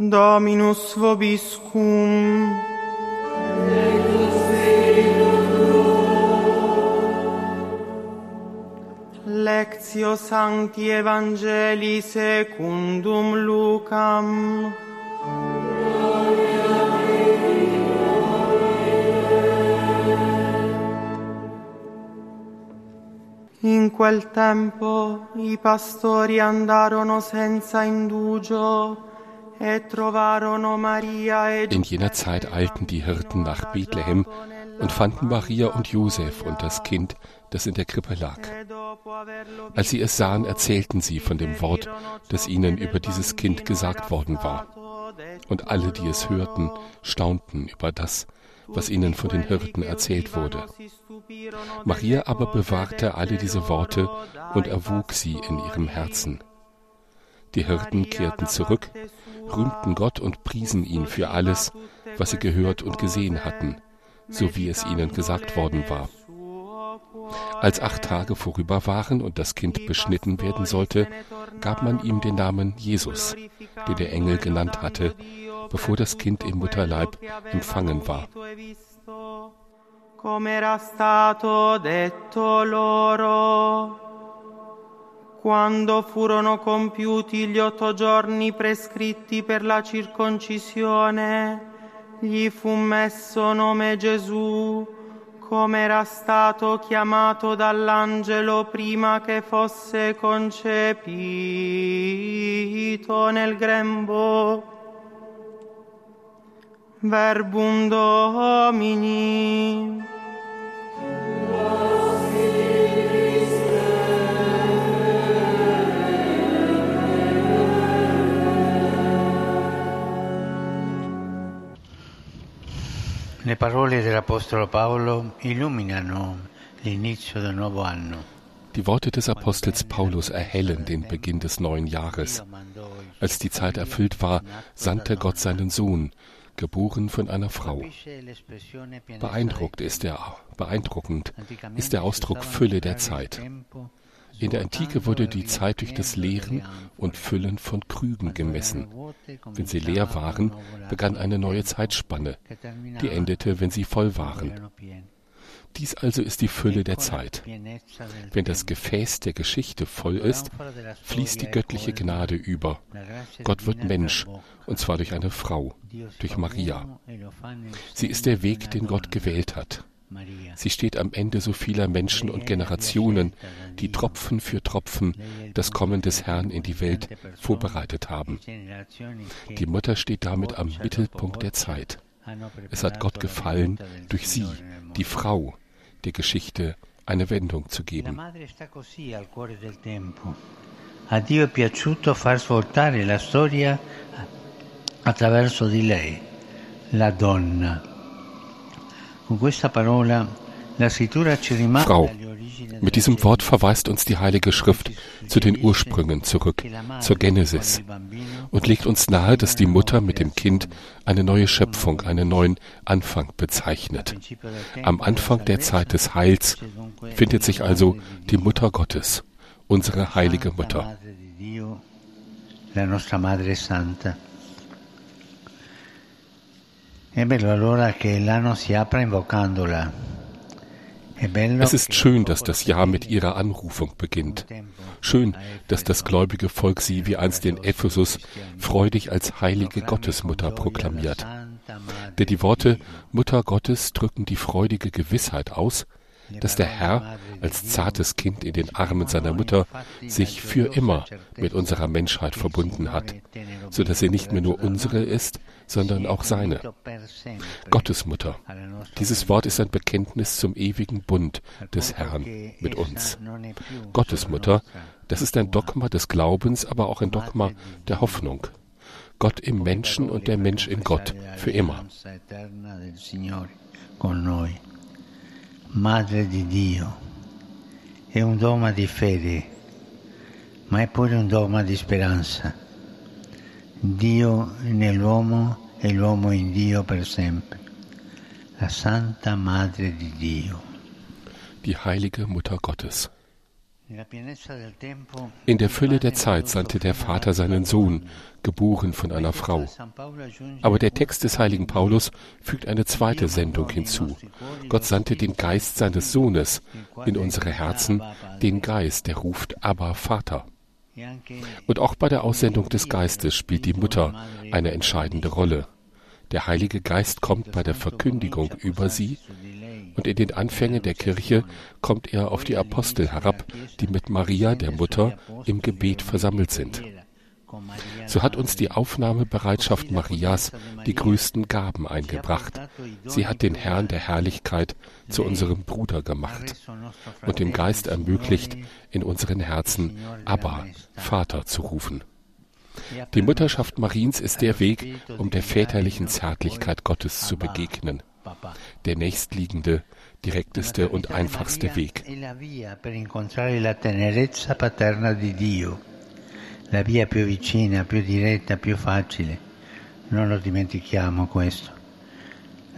Dominus vobiscum. Lectio Sancti Evangelii secundum Lucam. In quel tempo i pastori andarono senza indugio In jener Zeit eilten die Hirten nach Bethlehem und fanden Maria und Josef und das Kind, das in der Krippe lag. Als sie es sahen, erzählten sie von dem Wort, das ihnen über dieses Kind gesagt worden war. Und alle, die es hörten, staunten über das, was ihnen von den Hirten erzählt wurde. Maria aber bewahrte alle diese Worte und erwog sie in ihrem Herzen. Die Hirten kehrten zurück, rühmten Gott und priesen ihn für alles, was sie gehört und gesehen hatten, so wie es ihnen gesagt worden war. Als acht Tage vorüber waren und das Kind beschnitten werden sollte, gab man ihm den Namen Jesus, den der Engel genannt hatte, bevor das Kind im Mutterleib empfangen war. Come era stato detto loro. Quando furono compiuti gli otto giorni prescritti per la circoncisione, gli fu messo nome Gesù, come era stato chiamato dall'angelo prima che fosse concepito nel grembo. Verbum Domini. Le parole dell'Apostolo Paolo illuminano l'inizio del nuovo anno. Die Worte des Apostels Paulus erhellen den Beginn des neuen Jahres. Als die Zeit erfüllt war, sandte Gott seinen Sohn, geboren von einer Frau. Beeindruckt ist er, beeindruckend ist der Ausdruck Fülle der Zeit. In der Antike wurde die Zeit durch das Leeren und Füllen von Krügen gemessen. Wenn sie leer waren, begann eine neue Zeitspanne, die endete, wenn sie voll waren. Dies also ist die Fülle der Zeit. Wenn das Gefäß der Geschichte voll ist, fließt die göttliche Gnade über. Gott wird Mensch, und zwar durch eine Frau, durch Maria. Sie ist der Weg, den Gott gewählt hat. Sie steht am Ende so vieler Menschen und Generationen, die Tropfen für Tropfen das Kommen des Herrn in die Welt vorbereitet haben. Die Mutter steht damit am Mittelpunkt der Zeit. Es hat Gott gefallen, durch sie, die Frau, der Geschichte eine Wendung zu geben. A Dio è piaciuto far svoltare la storia attraverso di lei, la donna. Frau, mit diesem Wort verweist uns die Heilige Schrift zu den Ursprüngen zurück, zur Genesis, und legt uns nahe, dass die Mutter mit dem Kind eine neue Schöpfung, einen neuen Anfang bezeichnet. Am Anfang der Zeit des Heils findet sich also die Mutter Gottes, unsere heilige Mutter. La nostra Madre Santa. Es ist schön, dass das Jahr mit ihrer Anrufung beginnt. Schön, dass das gläubige Volk sie wie einst in Ephesus freudig als heilige Gottesmutter proklamiert. Denn die Worte Mutter Gottes drücken die freudige Gewissheit aus, dass der Herr als zartes Kind in den Armen seiner Mutter sich für immer mit unserer Menschheit verbunden hat, so dass sie nicht mehr nur unsere ist, sondern auch seine. Gottesmutter. Dieses Wort ist ein Bekenntnis zum ewigen Bund des Herrn mit uns. Gottesmutter, das ist ein Dogma des Glaubens, aber auch ein Dogma der Hoffnung. Gott im Menschen und der Mensch in Gott für immer. Madre di Dio, è un dogma di fede, ma è pure un dogma di speranza. Dio nell'uomo e l'uomo in Dio per sempre. La Santa Madre di Dio. Die heilige Mutter Gottes. In der Fülle der Zeit sandte der Vater seinen Sohn, geboren von einer Frau. Aber der Text des heiligen Paulus fügt eine zweite Sendung hinzu. Gott sandte den Geist seines Sohnes in unsere Herzen, den Geist, der ruft Aber Vater. Und auch bei der Aussendung des Geistes spielt die Mutter eine entscheidende Rolle. Der Heilige Geist kommt bei der Verkündigung über sie und in den Anfängen der Kirche kommt er auf die Apostel herab, die mit Maria, der Mutter, im Gebet versammelt sind. So hat uns die Aufnahmebereitschaft Marias die größten Gaben eingebracht. Sie hat den Herrn der Herrlichkeit zu unserem Bruder gemacht und dem Geist ermöglicht, in unseren Herzen Abba, Vater zu rufen. Die Mutterschaft Mariens ist der Weg, um der väterlichen Zärtlichkeit Gottes zu begegnen der nächstliegende, direkteste und einfachste Weg. La via più vicina, più diretta, più facile. Non lo dimentichiamo questo.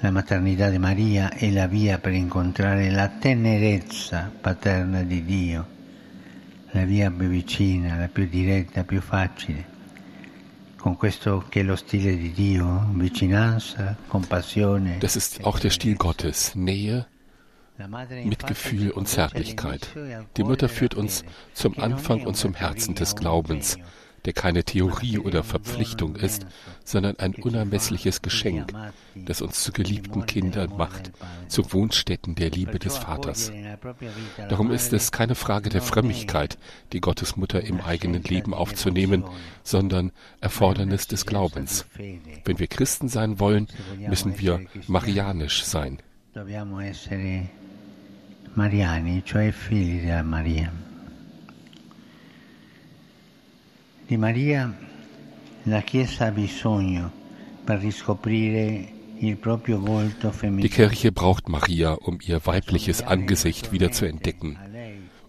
La maternità di Maria è la via per incontrare la tenerezza paterna di Dio, la via più vicina, la più diretta, più facile con questo che è lo stile di Dio, vicinanza, compassione. Das ist auch der Stil Gottes, Nähe, Mitgefühl und Zärtlichkeit. Die Mutter führt uns zum Anfang und zum Herzen des Glaubens, der keine Theorie oder Verpflichtung ist, sondern ein unermessliches Geschenk, das uns zu geliebten Kindern macht, zu Wohnstätten der Liebe des Vaters. Darum ist es keine Frage der Frömmigkeit, die Gottesmutter im eigenen Leben aufzunehmen, sondern Erfordernis des Glaubens. Wenn wir Christen sein wollen, müssen wir marianisch sein. Mariani, cioè figli della Maria. Di Maria la Chiesa ha bisogno per riscoprire die Kirche braucht Maria, um ihr weibliches Angesicht wieder zu entdecken,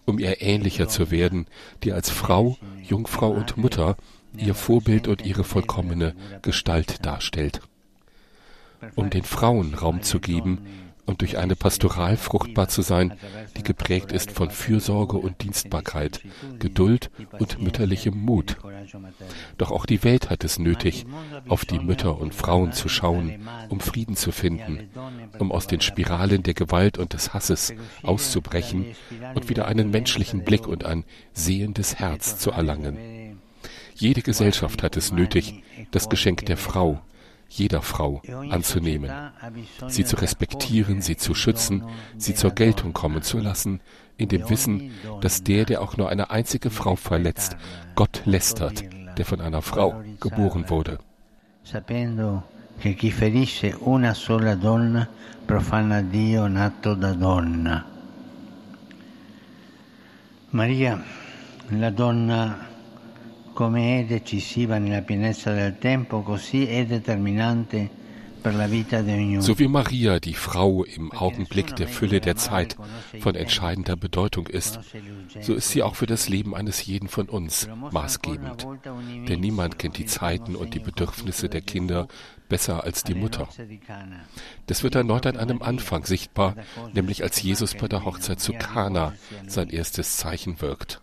um ihr ähnlicher zu werden, die als Frau, Jungfrau und Mutter ihr Vorbild und ihre vollkommene Gestalt darstellt. Um den Frauen Raum zu geben, und durch eine Pastoral fruchtbar zu sein, die geprägt ist von Fürsorge und Dienstbarkeit, Geduld und mütterlichem Mut. Doch auch die Welt hat es nötig, auf die Mütter und Frauen zu schauen, um Frieden zu finden, um aus den Spiralen der Gewalt und des Hasses auszubrechen und wieder einen menschlichen Blick und ein sehendes Herz zu erlangen. Jede Gesellschaft hat es nötig, das Geschenk der Frau, jeder Frau anzunehmen, sie zu respektieren, sie zu schützen, sie zur Geltung kommen zu lassen, in dem Wissen, dass der, der auch nur eine einzige Frau verletzt, Gott lästert, der von einer Frau geboren wurde. Che chi ferisce una sola donna profana Dio nato da donna. Maria, la donna come è decisiva nella pienezza del tempo, così è determinante So wie Maria, die Frau, im Augenblick der Fülle der Zeit von entscheidender Bedeutung ist, so ist sie auch für das Leben eines jeden von uns maßgebend. Denn niemand kennt die Zeiten und die Bedürfnisse der Kinder besser als die Mutter. Das wird erneut an einem Anfang sichtbar, nämlich als Jesus bei der Hochzeit zu Kana sein erstes Zeichen wirkt.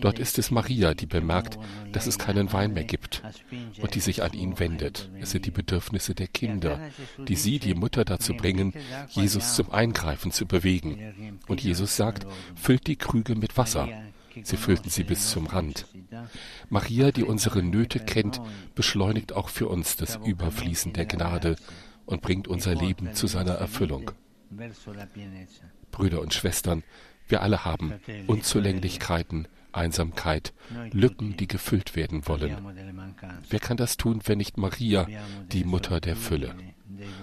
Dort ist es Maria, die bemerkt, dass es keinen Wein mehr gibt und die sich an ihn wendet. Es sind die Bedürfnisse der Kinder, die sie, die Mutter, dazu bringen, Jesus zum Eingreifen zu bewegen. Und Jesus sagt, füllt die Krüge mit Wasser. Sie füllten sie bis zum Rand. Maria, die unsere Nöte kennt, beschleunigt auch für uns das Überfließen der Gnade und bringt unser Leben zu seiner Erfüllung. Brüder und Schwestern, wir alle haben Unzulänglichkeiten, Einsamkeit, Lücken, die gefüllt werden wollen. Wer kann das tun, wenn nicht Maria, die Mutter der Fülle?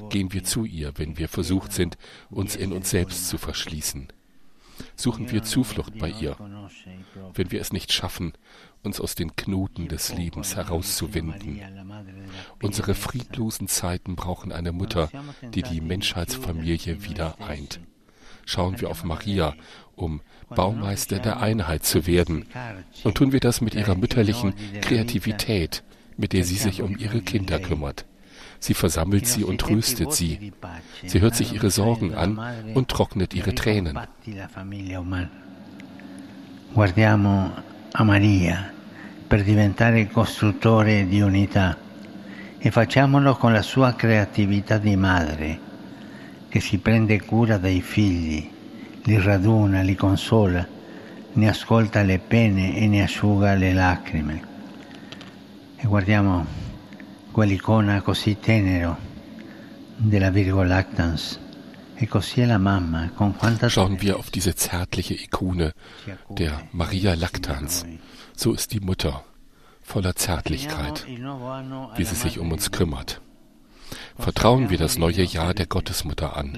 Gehen wir zu ihr, wenn wir versucht sind, uns in uns selbst zu verschließen. Suchen wir Zuflucht bei ihr, wenn wir es nicht schaffen, uns aus den Knoten des Lebens herauszuwinden. Unsere friedlosen Zeiten brauchen eine Mutter, die die Menschheitsfamilie wieder eint. Schauen wir auf Maria um Baumeister der Einheit zu werden. Und tun wir das mit ihrer mütterlichen Kreativität, mit der sie sich um ihre Kinder kümmert. Sie versammelt sie und tröstet sie. Sie hört sich ihre Sorgen an und trocknet ihre Tränen. Guardiamo a Maria per diventare costruttore di unità e facciamolo con la sua creatività di madre che si prende cura dei figli, li raduna, li consola, ne ascolta le pene e ne asciuga le lacrime. E guardiamo quell'icona così tenero della Virgo Lactans. E così è la mamma, con quanta Schauen wir auf diese zärtliche Ikone der Maria Lactans. So ist die Mutter, voller Zärtlichkeit, wie sie sich um uns kümmert. Vertrauen wir das neue Jahr der Gottesmutter an.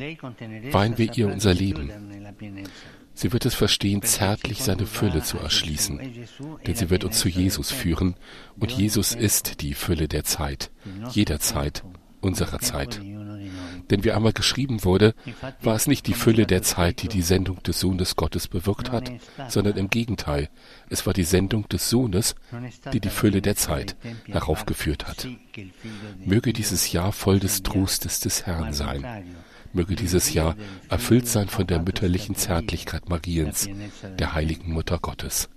Weihen wir ihr unser Leben. Sie wird es verstehen, zärtlich seine Fülle zu erschließen, denn sie wird uns zu Jesus führen, und Jesus ist die Fülle der Zeit, jeder Zeit, unserer Zeit. Denn wie einmal geschrieben wurde, war es nicht die Fülle der Zeit, die die Sendung des Sohnes Gottes bewirkt hat, sondern im Gegenteil, es war die Sendung des Sohnes, die die Fülle der Zeit heraufgeführt hat. Möge dieses Jahr voll des Trostes des Herrn sein. Möge dieses Jahr erfüllt sein von der mütterlichen Zärtlichkeit Mariens, der heiligen Mutter Gottes.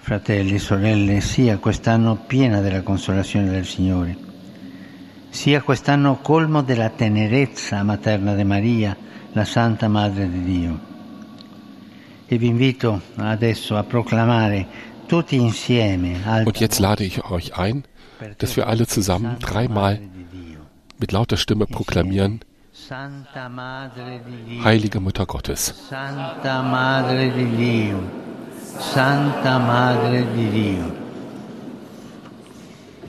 Fratelli, sorelle, sia quest'anno piena della consolazione del Signore. Sia quest'anno colmo della tenerezza materna di Maria, la Santa Madre di Dio. E vi invito adesso a proclamare tutti insieme. Und jetzt lade ich euch ein, dass wir alle zusammen dreimal mit lauter Stimme proklamieren, Heilige Mutter Gottes. Santa Madre di Dio, Santa Madre di Dio.